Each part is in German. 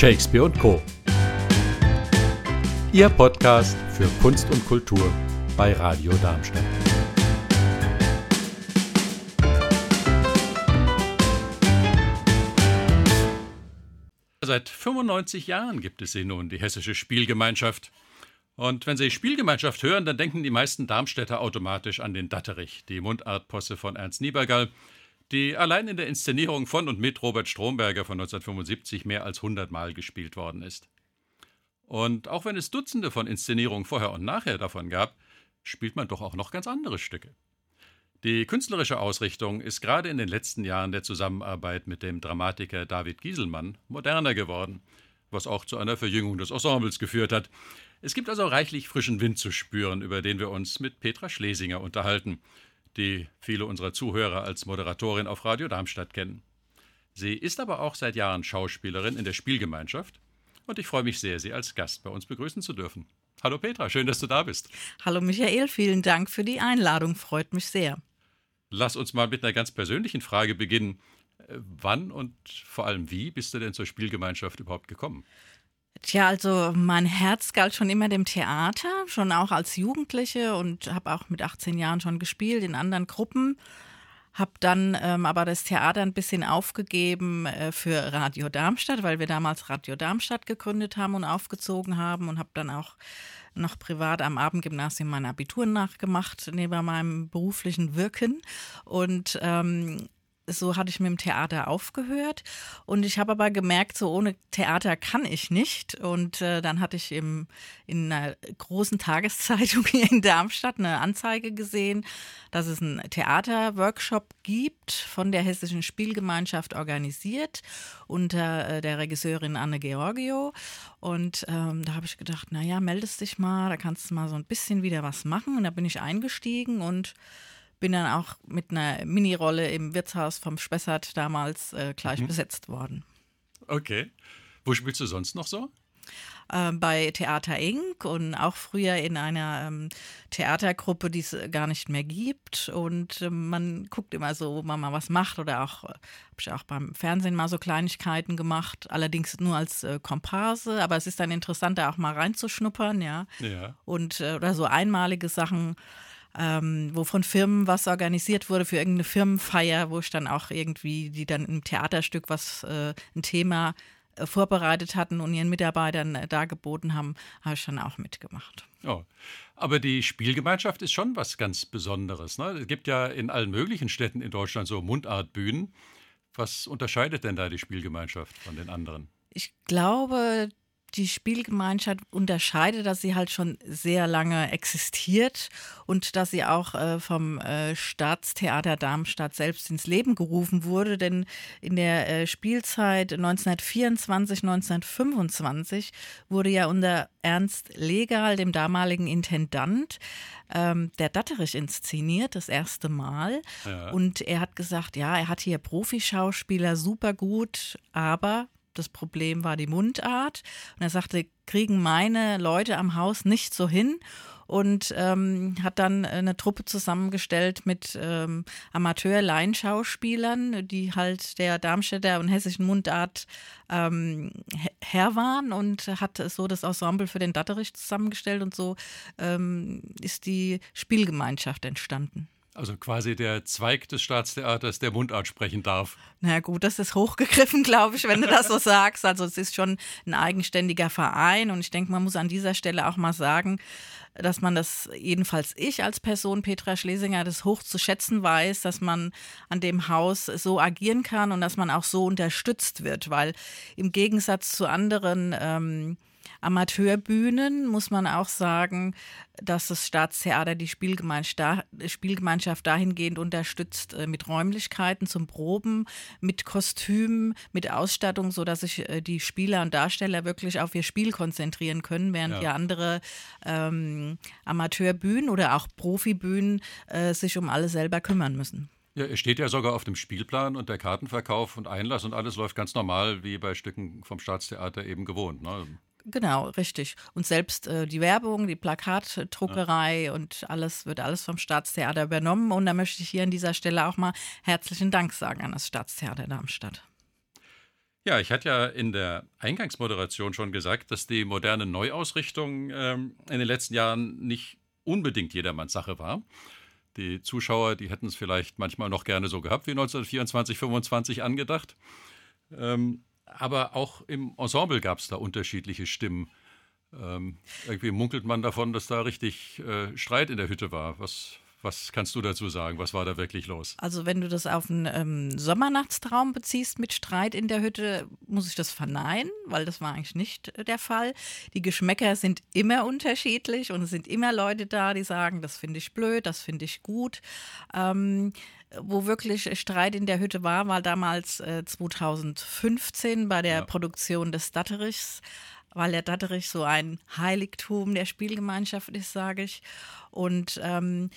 Shakespeare und Co. Ihr Podcast für Kunst und Kultur bei Radio Darmstadt. Seit 95 Jahren gibt es sie nun, die Hessische Spielgemeinschaft. Und wenn Sie Spielgemeinschaft hören, dann denken die meisten Darmstädter automatisch an den Datterich, die Mundartposse von Ernst Niebergall, die allein in der Inszenierung von und mit Robert Stromberger von 1975 mehr als 100 Mal gespielt worden ist. Und auch wenn es Dutzende von Inszenierungen vorher und nachher davon gab, spielt man doch auch noch ganz andere Stücke. Die künstlerische Ausrichtung ist gerade in den letzten Jahren der Zusammenarbeit mit dem Dramatiker David Gieselmann moderner geworden, was auch zu einer Verjüngung des Ensembles geführt hat. Es gibt also reichlich frischen Wind zu spüren, über den wir uns mit Petra Schlesinger unterhalten die viele unserer Zuhörer als Moderatorin auf Radio Darmstadt kennen. Sie ist aber auch seit Jahren Schauspielerin in der Spielgemeinschaft und ich freue mich sehr, Sie als Gast bei uns begrüßen zu dürfen. Hallo Petra, schön, dass du da bist. Hallo Michael, vielen Dank für die Einladung, freut mich sehr. Lass uns mal mit einer ganz persönlichen Frage beginnen. Wann und vor allem wie bist du denn zur Spielgemeinschaft überhaupt gekommen? Tja, also mein Herz galt schon immer dem Theater, schon auch als Jugendliche und habe auch mit 18 Jahren schon gespielt in anderen Gruppen. Habe dann ähm, aber das Theater ein bisschen aufgegeben äh, für Radio Darmstadt, weil wir damals Radio Darmstadt gegründet haben und aufgezogen haben und habe dann auch noch privat am Abendgymnasium mein Abitur nachgemacht, neben meinem beruflichen Wirken. Und ähm, so hatte ich mit dem Theater aufgehört. Und ich habe aber gemerkt, so ohne Theater kann ich nicht. Und äh, dann hatte ich im, in einer großen Tageszeitung hier in Darmstadt eine Anzeige gesehen, dass es einen Theaterworkshop gibt, von der Hessischen Spielgemeinschaft organisiert, unter äh, der Regisseurin Anne Georgio. Und ähm, da habe ich gedacht, naja, meldest dich mal, da kannst du mal so ein bisschen wieder was machen. Und da bin ich eingestiegen und bin dann auch mit einer Minirolle im Wirtshaus vom Spessart damals äh, gleich mhm. besetzt worden. Okay. Wo spielst du sonst noch so? Äh, bei Theater Inc. und auch früher in einer ähm, Theatergruppe, die es gar nicht mehr gibt. Und äh, man guckt immer so, wo man mal was macht oder auch, äh, habe ich auch beim Fernsehen mal so Kleinigkeiten gemacht, allerdings nur als äh, Komparse, aber es ist dann interessanter auch mal reinzuschnuppern, ja. ja. Und äh, oder so einmalige Sachen ähm, wo von Firmen was organisiert wurde für irgendeine Firmenfeier, wo ich dann auch irgendwie, die dann im Theaterstück was, äh, ein Thema äh, vorbereitet hatten und ihren Mitarbeitern äh, dargeboten haben, habe ich dann auch mitgemacht. Oh. Aber die Spielgemeinschaft ist schon was ganz Besonderes. Ne? Es gibt ja in allen möglichen Städten in Deutschland so Mundartbühnen. Was unterscheidet denn da die Spielgemeinschaft von den anderen? Ich glaube, die Spielgemeinschaft unterscheidet, dass sie halt schon sehr lange existiert und dass sie auch äh, vom äh, Staatstheater Darmstadt selbst ins Leben gerufen wurde. Denn in der äh, Spielzeit 1924, 1925 wurde ja unter Ernst Legal, dem damaligen Intendant, ähm, der Datterich inszeniert, das erste Mal. Ja. Und er hat gesagt, ja, er hat hier Profischauspieler, super gut, aber das Problem war die Mundart. Und er sagte, kriegen meine Leute am Haus nicht so hin und ähm, hat dann eine Truppe zusammengestellt mit ähm, Amateur-Laienschauspielern, die halt der Darmstädter und hessischen Mundart ähm, Herr waren und hat so das Ensemble für den Datterich zusammengestellt und so ähm, ist die Spielgemeinschaft entstanden. Also quasi der Zweig des Staatstheaters, der Mundart sprechen darf. Na gut, das ist hochgegriffen, glaube ich, wenn du das so sagst. Also es ist schon ein eigenständiger Verein und ich denke, man muss an dieser Stelle auch mal sagen, dass man das, jedenfalls ich als Person, Petra Schlesinger, das hoch zu schätzen weiß, dass man an dem Haus so agieren kann und dass man auch so unterstützt wird, weil im Gegensatz zu anderen ähm, Amateurbühnen muss man auch sagen, dass das Staatstheater die Spielgemeinschaft dahingehend unterstützt äh, mit Räumlichkeiten zum Proben, mit Kostümen, mit Ausstattung, sodass sich äh, die Spieler und Darsteller wirklich auf ihr Spiel konzentrieren können, während ja, ja andere ähm, Amateurbühnen oder auch Profibühnen äh, sich um alle selber kümmern müssen. Ja, es steht ja sogar auf dem Spielplan und der Kartenverkauf und Einlass und alles läuft ganz normal, wie bei Stücken vom Staatstheater eben gewohnt. Ne? Genau, richtig. Und selbst äh, die Werbung, die Plakatdruckerei ja. und alles wird alles vom Staatstheater übernommen. Und da möchte ich hier an dieser Stelle auch mal herzlichen Dank sagen an das Staatstheater Darmstadt. Ja, ich hatte ja in der Eingangsmoderation schon gesagt, dass die moderne Neuausrichtung ähm, in den letzten Jahren nicht unbedingt jedermanns Sache war. Die Zuschauer, die hätten es vielleicht manchmal noch gerne so gehabt wie 1924, 25 angedacht. Ähm, aber auch im Ensemble gab es da unterschiedliche Stimmen. Ähm, irgendwie munkelt man davon, dass da richtig äh, Streit in der Hütte war. Was, was kannst du dazu sagen? Was war da wirklich los? Also wenn du das auf einen ähm, Sommernachtstraum beziehst mit Streit in der Hütte, muss ich das verneinen, weil das war eigentlich nicht äh, der Fall. Die Geschmäcker sind immer unterschiedlich und es sind immer Leute da, die sagen, das finde ich blöd, das finde ich gut. Ähm, wo wirklich Streit in der Hütte war, war damals äh, 2015 bei der ja. Produktion des Datterichs weil der Datterich so ein Heiligtum der Spielgemeinschaft ist, sage ich. Und ähm,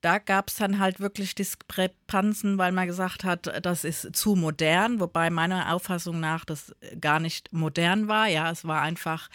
da gab es dann halt wirklich Diskrepanzen, weil man gesagt hat, das ist zu modern, wobei meiner Auffassung nach das gar nicht modern war. Ja, es war einfach.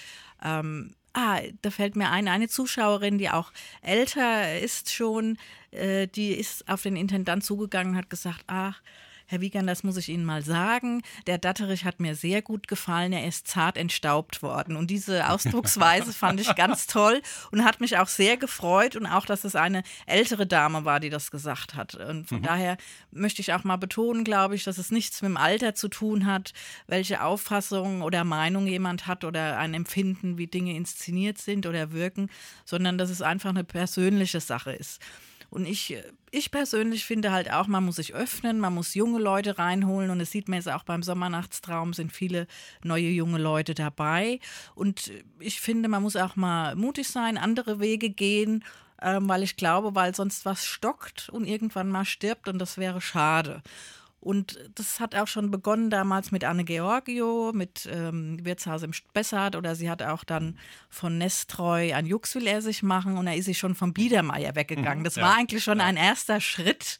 Ähm, ah, da fällt mir ein, eine Zuschauerin, die auch älter ist schon, äh, die ist auf den Intendant zugegangen und hat gesagt, ach, Herr Wiegand, das muss ich Ihnen mal sagen. Der Datterich hat mir sehr gut gefallen. Er ist zart entstaubt worden. Und diese Ausdrucksweise fand ich ganz toll und hat mich auch sehr gefreut. Und auch, dass es eine ältere Dame war, die das gesagt hat. Und von mhm. daher möchte ich auch mal betonen, glaube ich, dass es nichts mit dem Alter zu tun hat, welche Auffassung oder Meinung jemand hat oder ein Empfinden, wie Dinge inszeniert sind oder wirken, sondern dass es einfach eine persönliche Sache ist. Und ich, ich persönlich finde halt auch, man muss sich öffnen, man muss junge Leute reinholen und das sieht man jetzt auch beim Sommernachtstraum, sind viele neue junge Leute dabei. Und ich finde, man muss auch mal mutig sein, andere Wege gehen, ähm, weil ich glaube, weil sonst was stockt und irgendwann mal stirbt und das wäre schade. Und das hat auch schon begonnen damals mit Anne Georgio, mit ähm, Wirtshaus im Spessart oder sie hat auch dann von Nestreu ein Jux will er sich machen und da ist sie schon vom Biedermeier weggegangen. Mhm, das ja. war eigentlich schon ja. ein erster Schritt.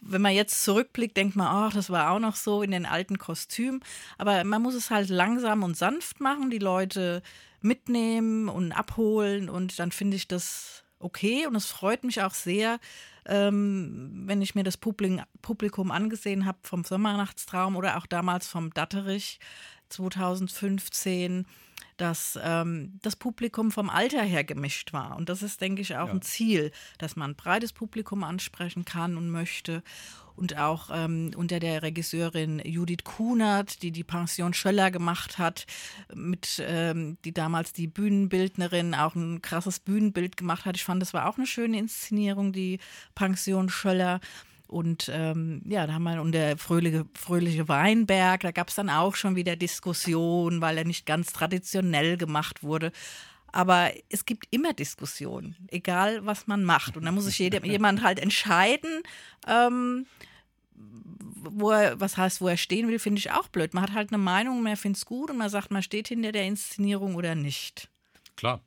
Wenn man jetzt zurückblickt, denkt man, ach, das war auch noch so in den alten Kostümen. Aber man muss es halt langsam und sanft machen, die Leute mitnehmen und abholen und dann finde ich das okay und es freut mich auch sehr, ähm, wenn ich mir das Publikum angesehen habe vom Sommernachtstraum oder auch damals vom Datterich 2015 dass ähm, das Publikum vom Alter her gemischt war. Und das ist, denke ich, auch ja. ein Ziel, dass man ein breites Publikum ansprechen kann und möchte. Und auch ähm, unter der Regisseurin Judith Kunert, die die Pension Schöller gemacht hat, mit, ähm, die damals die Bühnenbildnerin auch ein krasses Bühnenbild gemacht hat. Ich fand, das war auch eine schöne Inszenierung, die Pension Schöller. Und ähm, ja, da haben wir und der fröhliche, fröhliche Weinberg, da gab es dann auch schon wieder Diskussionen, weil er nicht ganz traditionell gemacht wurde. Aber es gibt immer Diskussionen, egal was man macht. Und da muss sich jeder, jemand halt entscheiden, ähm, wo er, was heißt, wo er stehen will, finde ich auch blöd. Man hat halt eine Meinung, man findet es gut und man sagt, man steht hinter der Inszenierung oder nicht. Klar.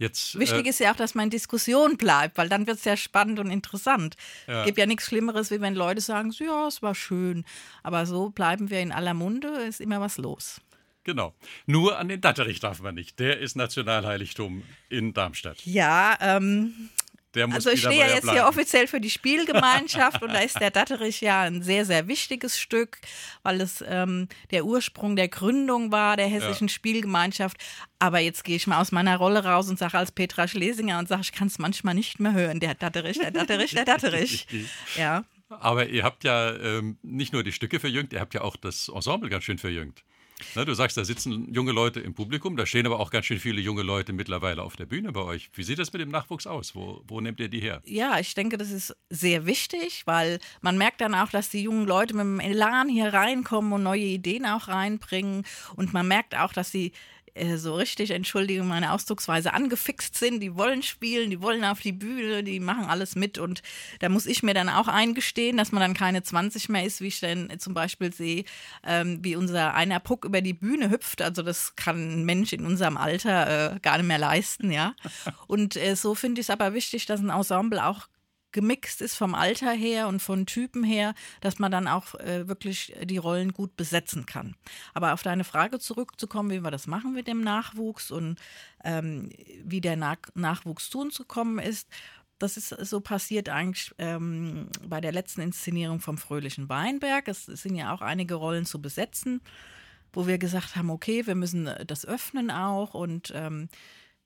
Jetzt, Wichtig äh, ist ja auch, dass man in Diskussion bleibt, weil dann wird es ja spannend und interessant. Es ja. gibt ja nichts Schlimmeres, wie wenn Leute sagen, ja, es war schön. Aber so bleiben wir in aller Munde, ist immer was los. Genau. Nur an den Datterich darf man nicht. Der ist Nationalheiligtum in Darmstadt. Ja, ähm, also ich stehe ja jetzt bleiben. hier offiziell für die Spielgemeinschaft und da ist der Datterich ja ein sehr, sehr wichtiges Stück, weil es ähm, der Ursprung der Gründung war der hessischen ja. Spielgemeinschaft. Aber jetzt gehe ich mal aus meiner Rolle raus und sage als Petra Schlesinger und sage, ich kann es manchmal nicht mehr hören. Der Datterich, der Datterich, der Datterich. ja. Aber ihr habt ja ähm, nicht nur die Stücke verjüngt, ihr habt ja auch das Ensemble ganz schön verjüngt. Na, du sagst, da sitzen junge Leute im Publikum, da stehen aber auch ganz schön viele junge Leute mittlerweile auf der Bühne bei euch. Wie sieht das mit dem Nachwuchs aus? Wo, wo nehmt ihr die her? Ja, ich denke, das ist sehr wichtig, weil man merkt dann auch, dass die jungen Leute mit dem Elan hier reinkommen und neue Ideen auch reinbringen. Und man merkt auch, dass sie äh, so richtig, entschuldige meine Ausdrucksweise, angefixt sind. Die wollen spielen, die wollen auf die Bühne, die machen alles mit. Und da muss ich mir dann auch eingestehen, dass man dann keine 20 mehr ist, wie ich dann zum Beispiel sehe, ähm, wie unser einer Puck über die Bühne hüpft. Also das kann ein Mensch in unserem Alter äh, gar nicht mehr leisten, ja. Und äh, so finde ich es aber wichtig, dass ein Ensemble auch gemixt ist vom Alter her und von Typen her, dass man dann auch äh, wirklich die Rollen gut besetzen kann. Aber auf deine Frage zurückzukommen, wie wir das machen mit dem Nachwuchs und ähm, wie der Nach Nachwuchs zu uns gekommen ist, das ist so passiert eigentlich ähm, bei der letzten Inszenierung vom Fröhlichen Weinberg. Es, es sind ja auch einige Rollen zu besetzen. wo wir gesagt haben, okay, wir müssen das öffnen auch und ähm,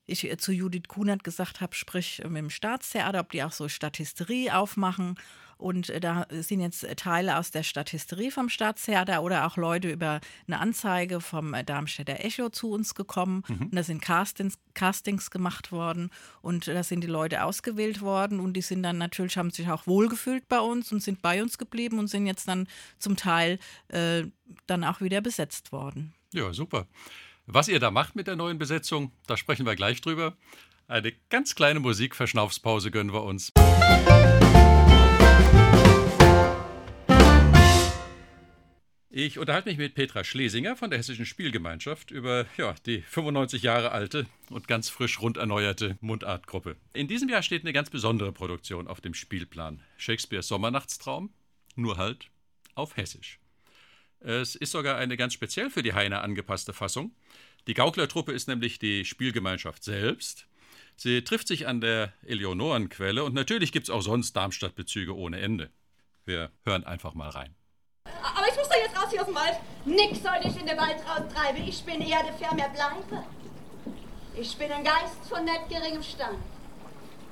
ich zu Judith Kunert gesagt habe, sprich mit dem Staatstheater, ob die auch so Statisterie aufmachen. Und äh, da sind jetzt Teile aus der Statisterie vom Staatstheater oder auch Leute über eine Anzeige vom äh, Darmstädter Echo zu uns gekommen. Mhm. Und da sind Castings, Castings gemacht worden und da sind die Leute ausgewählt worden und die sind dann natürlich, haben sich auch wohlgefühlt bei uns und sind bei uns geblieben und sind jetzt dann zum Teil äh, dann auch wieder besetzt worden. Ja, super. Was ihr da macht mit der neuen Besetzung, da sprechen wir gleich drüber. Eine ganz kleine Musikverschnaufspause gönnen wir uns. Ich unterhalte mich mit Petra Schlesinger von der Hessischen Spielgemeinschaft über ja, die 95 Jahre alte und ganz frisch rund erneuerte Mundartgruppe. In diesem Jahr steht eine ganz besondere Produktion auf dem Spielplan. Shakespeares Sommernachtstraum, nur halt auf Hessisch. Es ist sogar eine ganz speziell für die Heine angepasste Fassung. Die Gauklertruppe ist nämlich die Spielgemeinschaft selbst. Sie trifft sich an der Eleonorenquelle und natürlich gibt es auch sonst Darmstadt-Bezüge ohne Ende. Wir hören einfach mal rein. Aber ich muss doch jetzt raus hier aus dem Wald. Nix soll ich in den Wald raustreiben. Ich bin eher der Fermer bleibe. Ich bin ein Geist von nicht geringem Stand.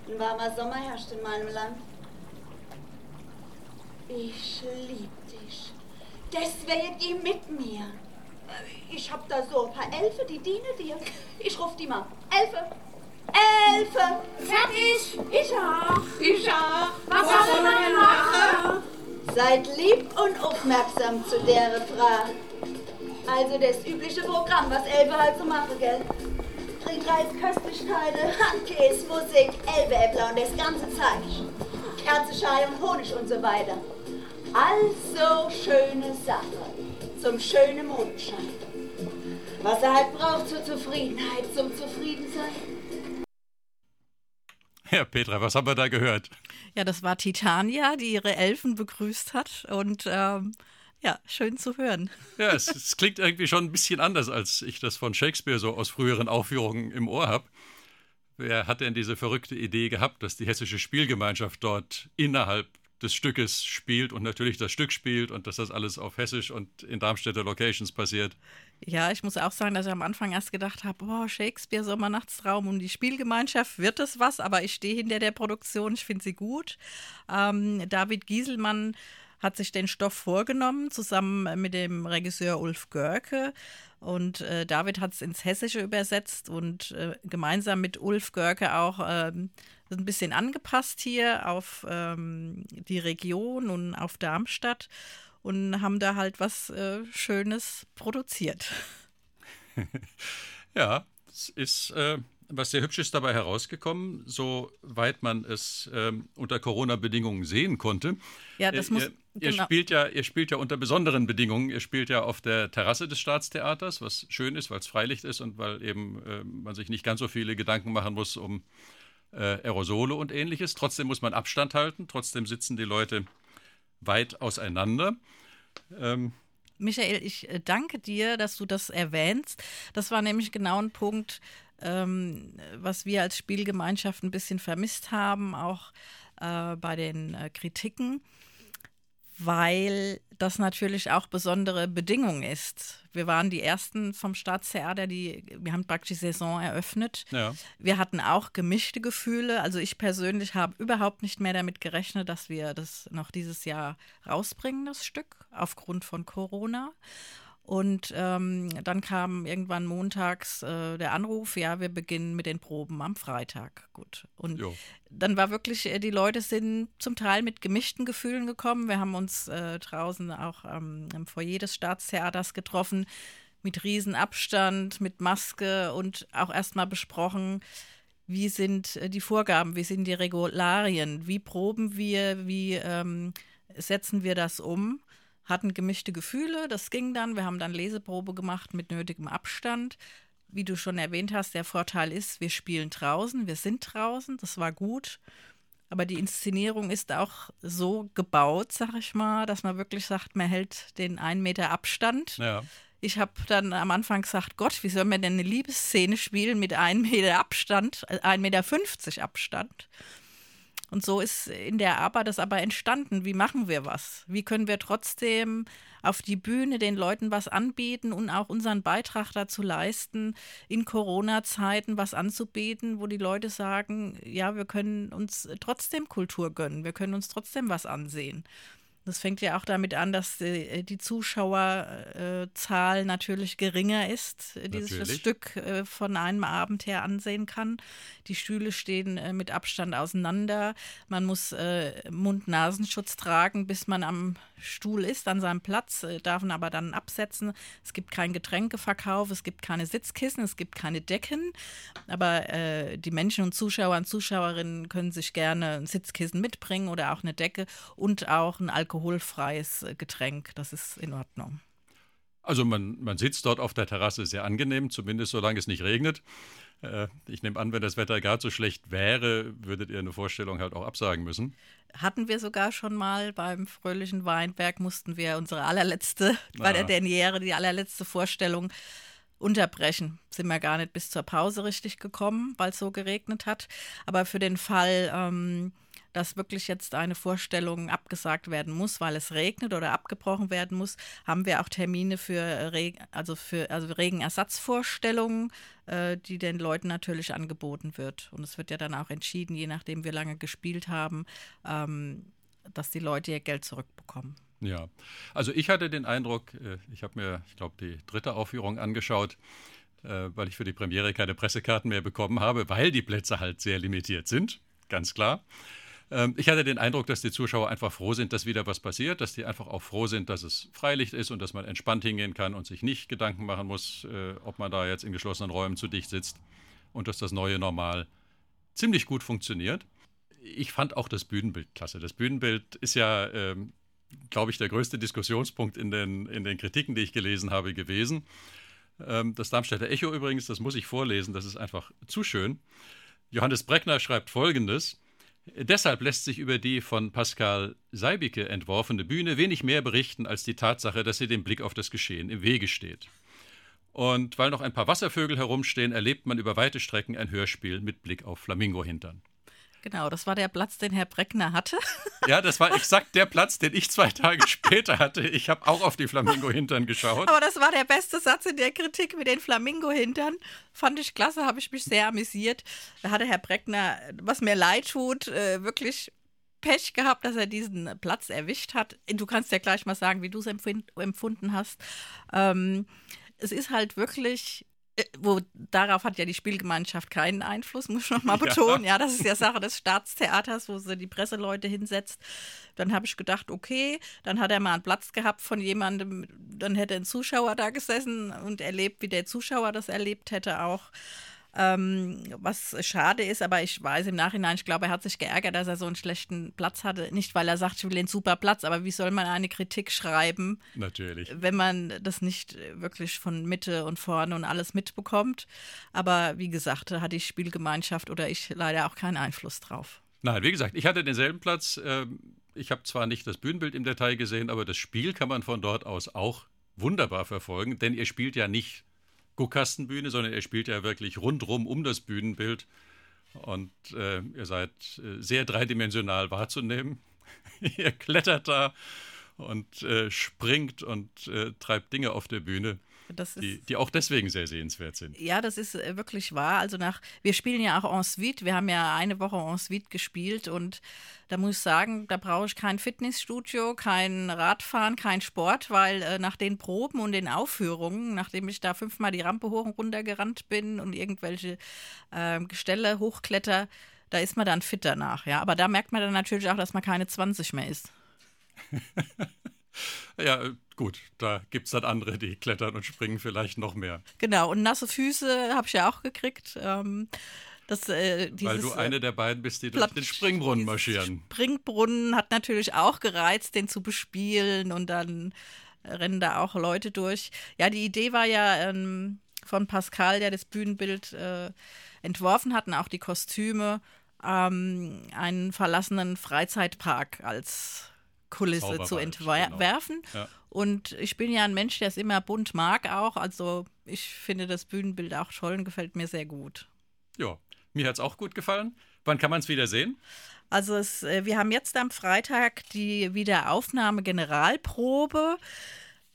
Ein warmer Sommer herrscht in meinem Land. Ich lieb dich. Deswegen geh mit mir. Ich hab da so ein paar Elfe, die dienen dir. Ich ruf die mal. Elfe! Elfe! Fertig! Ich auch! Ich auch! Was, Was soll man machen? Seid lieb und aufmerksam zu der Frage. Also das übliche Programm, was Elbe halt so machen, gell? Trinkreis, Köstlichkeiten, Handkäse, Musik, Elbeäppler und das ganze Zeug. Kerzenschei und Honig und so weiter. Also schöne Sache zum schönen Mondschein. Was er halt braucht zur Zufriedenheit, zum Zufriedensein. Ja, Petra, was haben wir da gehört? Ja, das war Titania, die ihre Elfen begrüßt hat und ähm, ja, schön zu hören. Ja, es, es, klingt irgendwie schon ein bisschen anders, als ich das von Shakespeare so aus früheren Aufführungen im Ohr habe. Wer hat denn diese verrückte Idee gehabt, dass die hessische Spielgemeinschaft dort innerhalb des Stückes spielt und natürlich das Stück spielt und dass das alles auf Hessisch und in Darmstädter Locations passiert. Ja, ich muss auch sagen, dass ich am Anfang erst gedacht habe, boah, Shakespeare, Sommernachtstraum und die Spielgemeinschaft, wird es was? Aber ich stehe hinter der Produktion, ich finde sie gut. Ähm, David Gieselmann hat sich den Stoff vorgenommen, zusammen mit dem Regisseur Ulf Görke. Und äh, David hat es ins Hessische übersetzt und äh, gemeinsam mit Ulf Görke auch äh, ein bisschen angepasst hier auf ähm, die Region und auf Darmstadt und haben da halt was äh, Schönes produziert. ja, es ist äh, was sehr Hübsches dabei herausgekommen, soweit man es ähm, unter Corona-Bedingungen sehen konnte. Ja, das muss. Ihr, ihr genau. spielt ja, ihr spielt ja unter besonderen Bedingungen. Ihr spielt ja auf der Terrasse des Staatstheaters, was schön ist, weil es Freilicht ist und weil eben äh, man sich nicht ganz so viele Gedanken machen muss um äh, Aerosole und ähnliches. Trotzdem muss man Abstand halten. Trotzdem sitzen die Leute weit auseinander. Ähm, Michael, ich äh, danke dir, dass du das erwähnst. Das war nämlich genau ein Punkt, ähm, was wir als Spielgemeinschaft ein bisschen vermisst haben, auch äh, bei den äh, Kritiken, weil das natürlich auch besondere Bedingungen ist. Wir waren die ersten vom Staatstheater, die wir haben praktisch die Saison eröffnet. Ja. Wir hatten auch gemischte Gefühle. Also ich persönlich habe überhaupt nicht mehr damit gerechnet, dass wir das noch dieses Jahr rausbringen, das Stück, aufgrund von Corona. Und ähm, dann kam irgendwann montags äh, der Anruf, ja, wir beginnen mit den Proben am Freitag. Gut. Und jo. dann war wirklich, äh, die Leute sind zum Teil mit gemischten Gefühlen gekommen. Wir haben uns äh, draußen auch ähm, im Foyer des Staatstheaters getroffen, mit Riesenabstand, mit Maske und auch erstmal besprochen, wie sind äh, die Vorgaben, wie sind die Regularien, wie proben wir, wie ähm, setzen wir das um hatten gemischte Gefühle, das ging dann. Wir haben dann Leseprobe gemacht mit nötigem Abstand. Wie du schon erwähnt hast, der Vorteil ist, wir spielen draußen, wir sind draußen, das war gut. Aber die Inszenierung ist auch so gebaut, sag ich mal, dass man wirklich sagt, man hält den einen Meter Abstand. Ja. Ich habe dann am Anfang gesagt, Gott, wie soll man denn eine Liebesszene spielen mit einem Meter Abstand, 1,50 äh, Meter Abstand? Und so ist in der Arbeit das aber entstanden. Wie machen wir was? Wie können wir trotzdem auf die Bühne, den Leuten was anbieten und auch unseren Beitrag dazu leisten, in Corona-Zeiten was anzubieten, wo die Leute sagen, ja, wir können uns trotzdem Kultur gönnen, wir können uns trotzdem was ansehen. Das fängt ja auch damit an, dass die, die Zuschauerzahl natürlich geringer ist, die sich das Stück äh, von einem Abend her ansehen kann. Die Stühle stehen äh, mit Abstand auseinander. Man muss äh, Mund-Nasenschutz tragen, bis man am Stuhl ist, an seinem Platz, darf ihn aber dann absetzen. Es gibt keinen Getränkeverkauf, es gibt keine Sitzkissen, es gibt keine Decken. Aber äh, die Menschen und Zuschauer und Zuschauerinnen können sich gerne ein Sitzkissen mitbringen oder auch eine Decke und auch ein Alkohol alkoholfreies äh, Getränk. Das ist in Ordnung. Also man, man sitzt dort auf der Terrasse sehr angenehm, zumindest solange es nicht regnet. Äh, ich nehme an, wenn das Wetter gar so schlecht wäre, würdet ihr eine Vorstellung halt auch absagen müssen. Hatten wir sogar schon mal beim Fröhlichen Weinberg, mussten wir unsere allerletzte, bei ah. der Derniere, die allerletzte Vorstellung unterbrechen. Sind wir gar nicht bis zur Pause richtig gekommen, weil es so geregnet hat. Aber für den Fall, ähm, dass wirklich jetzt eine Vorstellung abgesagt werden muss, weil es regnet oder abgebrochen werden muss, haben wir auch Termine für, Reg also für also Regenersatzvorstellungen, äh, die den Leuten natürlich angeboten wird. Und es wird ja dann auch entschieden, je nachdem, wie lange gespielt haben, ähm, dass die Leute ihr Geld zurückbekommen. Ja, also ich hatte den Eindruck, äh, ich habe mir, ich glaube, die dritte Aufführung angeschaut, äh, weil ich für die Premiere keine Pressekarten mehr bekommen habe, weil die Plätze halt sehr limitiert sind, ganz klar. Ähm, ich hatte den Eindruck, dass die Zuschauer einfach froh sind, dass wieder was passiert, dass die einfach auch froh sind, dass es Freilicht ist und dass man entspannt hingehen kann und sich nicht Gedanken machen muss, äh, ob man da jetzt in geschlossenen Räumen zu dicht sitzt und dass das neue Normal ziemlich gut funktioniert. Ich fand auch das Bühnenbild klasse. Das Bühnenbild ist ja, ähm, glaube ich, der größte Diskussionspunkt in den, in den Kritiken, die ich gelesen habe, gewesen. Ähm, das Darmstädter Echo übrigens, das muss ich vorlesen, das ist einfach zu schön. Johannes Breckner schreibt folgendes: Deshalb lässt sich über die von Pascal Seibicke entworfene Bühne wenig mehr berichten als die Tatsache, dass sie dem Blick auf das Geschehen im Wege steht. Und weil noch ein paar Wasservögel herumstehen, erlebt man über weite Strecken ein Hörspiel mit Blick auf Flamingo-Hintern. Genau, das war der Platz, den Herr Breckner hatte. Ja, das war exakt der Platz, den ich zwei Tage später hatte. Ich habe auch auf die Flamingo-Hintern geschaut. Aber das war der beste Satz in der Kritik mit den Flamingo-Hintern. Fand ich klasse, habe ich mich sehr amüsiert. Da hatte Herr Breckner, was mir leid tut, äh, wirklich Pech gehabt, dass er diesen Platz erwischt hat. Du kannst ja gleich mal sagen, wie du es empfunden hast. Ähm, es ist halt wirklich wo darauf hat ja die Spielgemeinschaft keinen Einfluss, muss ich nochmal betonen. Ja. ja, das ist ja Sache des Staatstheaters, wo sie die Presseleute hinsetzt. Dann habe ich gedacht, okay, dann hat er mal einen Platz gehabt von jemandem, dann hätte ein Zuschauer da gesessen und erlebt, wie der Zuschauer das erlebt hätte auch. Ähm, was schade ist, aber ich weiß im Nachhinein, ich glaube, er hat sich geärgert, dass er so einen schlechten Platz hatte. Nicht, weil er sagt, ich will den super Platz, aber wie soll man eine Kritik schreiben? Natürlich. Wenn man das nicht wirklich von Mitte und vorne und alles mitbekommt. Aber wie gesagt, da hat die Spielgemeinschaft oder ich leider auch keinen Einfluss drauf. Nein, wie gesagt, ich hatte denselben Platz. Ähm, ich habe zwar nicht das Bühnenbild im Detail gesehen, aber das Spiel kann man von dort aus auch wunderbar verfolgen, denn ihr spielt ja nicht Guckkastenbühne, sondern er spielt ja wirklich rundrum um das Bühnenbild. Und äh, ihr seid äh, sehr dreidimensional wahrzunehmen. ihr klettert da und äh, springt und äh, treibt Dinge auf der Bühne die, die, auch deswegen sehr sehenswert sind. Ja, das ist äh, wirklich wahr. Also nach, wir spielen ja auch en suite. Wir haben ja eine Woche en suite gespielt und da muss ich sagen, da brauche ich kein Fitnessstudio, kein Radfahren, kein Sport, weil äh, nach den Proben und den Aufführungen, nachdem ich da fünfmal die Rampe hoch und runter gerannt bin und irgendwelche äh, Gestelle hochkletter, da ist man dann fit danach. Ja, aber da merkt man dann natürlich auch, dass man keine 20 mehr ist. ja, gut, da gibt es dann andere, die klettern und springen vielleicht noch mehr. Genau, und nasse Füße habe ich ja auch gekriegt. Ähm, das, äh, dieses, Weil du eine der beiden bist, die durch den Springbrunnen marschieren. Springbrunnen hat natürlich auch gereizt, den zu bespielen und dann rennen da auch Leute durch. Ja, die Idee war ja ähm, von Pascal, der das Bühnenbild äh, entworfen hat und auch die Kostüme, ähm, einen verlassenen Freizeitpark als Kulisse zu entwerfen. Genau. Ja. Und ich bin ja ein Mensch, der es immer bunt mag auch. Also ich finde das Bühnenbild auch toll und gefällt mir sehr gut. Ja, mir hat es auch gut gefallen. Wann kann man es wieder sehen? Also es, äh, wir haben jetzt am Freitag die Wiederaufnahme Generalprobe.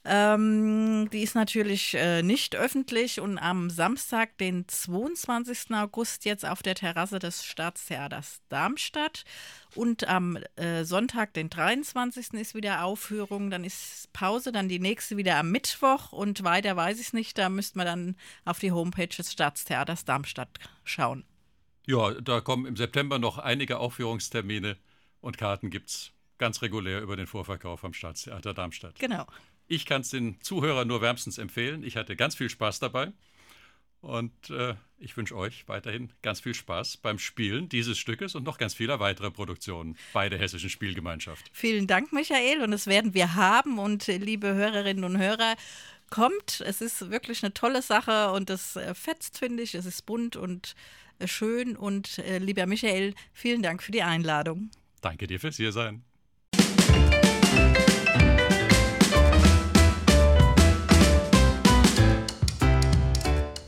Ähm, die ist natürlich äh, nicht öffentlich und am Samstag, den 22. August, jetzt auf der Terrasse des Staatstheaters Darmstadt. Und am äh, Sonntag, den 23. ist wieder Aufführung, dann ist Pause, dann die nächste wieder am Mittwoch und weiter weiß ich es nicht. Da müsste man dann auf die Homepage des Staatstheaters Darmstadt schauen. Ja, da kommen im September noch einige Aufführungstermine und Karten gibt es ganz regulär über den Vorverkauf am Staatstheater Darmstadt. Genau. Ich kann es den Zuhörern nur wärmstens empfehlen. Ich hatte ganz viel Spaß dabei. Und äh, ich wünsche euch weiterhin ganz viel Spaß beim Spielen dieses Stückes und noch ganz vieler weiterer Produktionen bei der Hessischen Spielgemeinschaft. Vielen Dank, Michael. Und das werden wir haben. Und äh, liebe Hörerinnen und Hörer, kommt. Es ist wirklich eine tolle Sache und es äh, fetzt, finde ich. Es ist bunt und äh, schön. Und äh, lieber Michael, vielen Dank für die Einladung. Danke dir fürs Hiersein.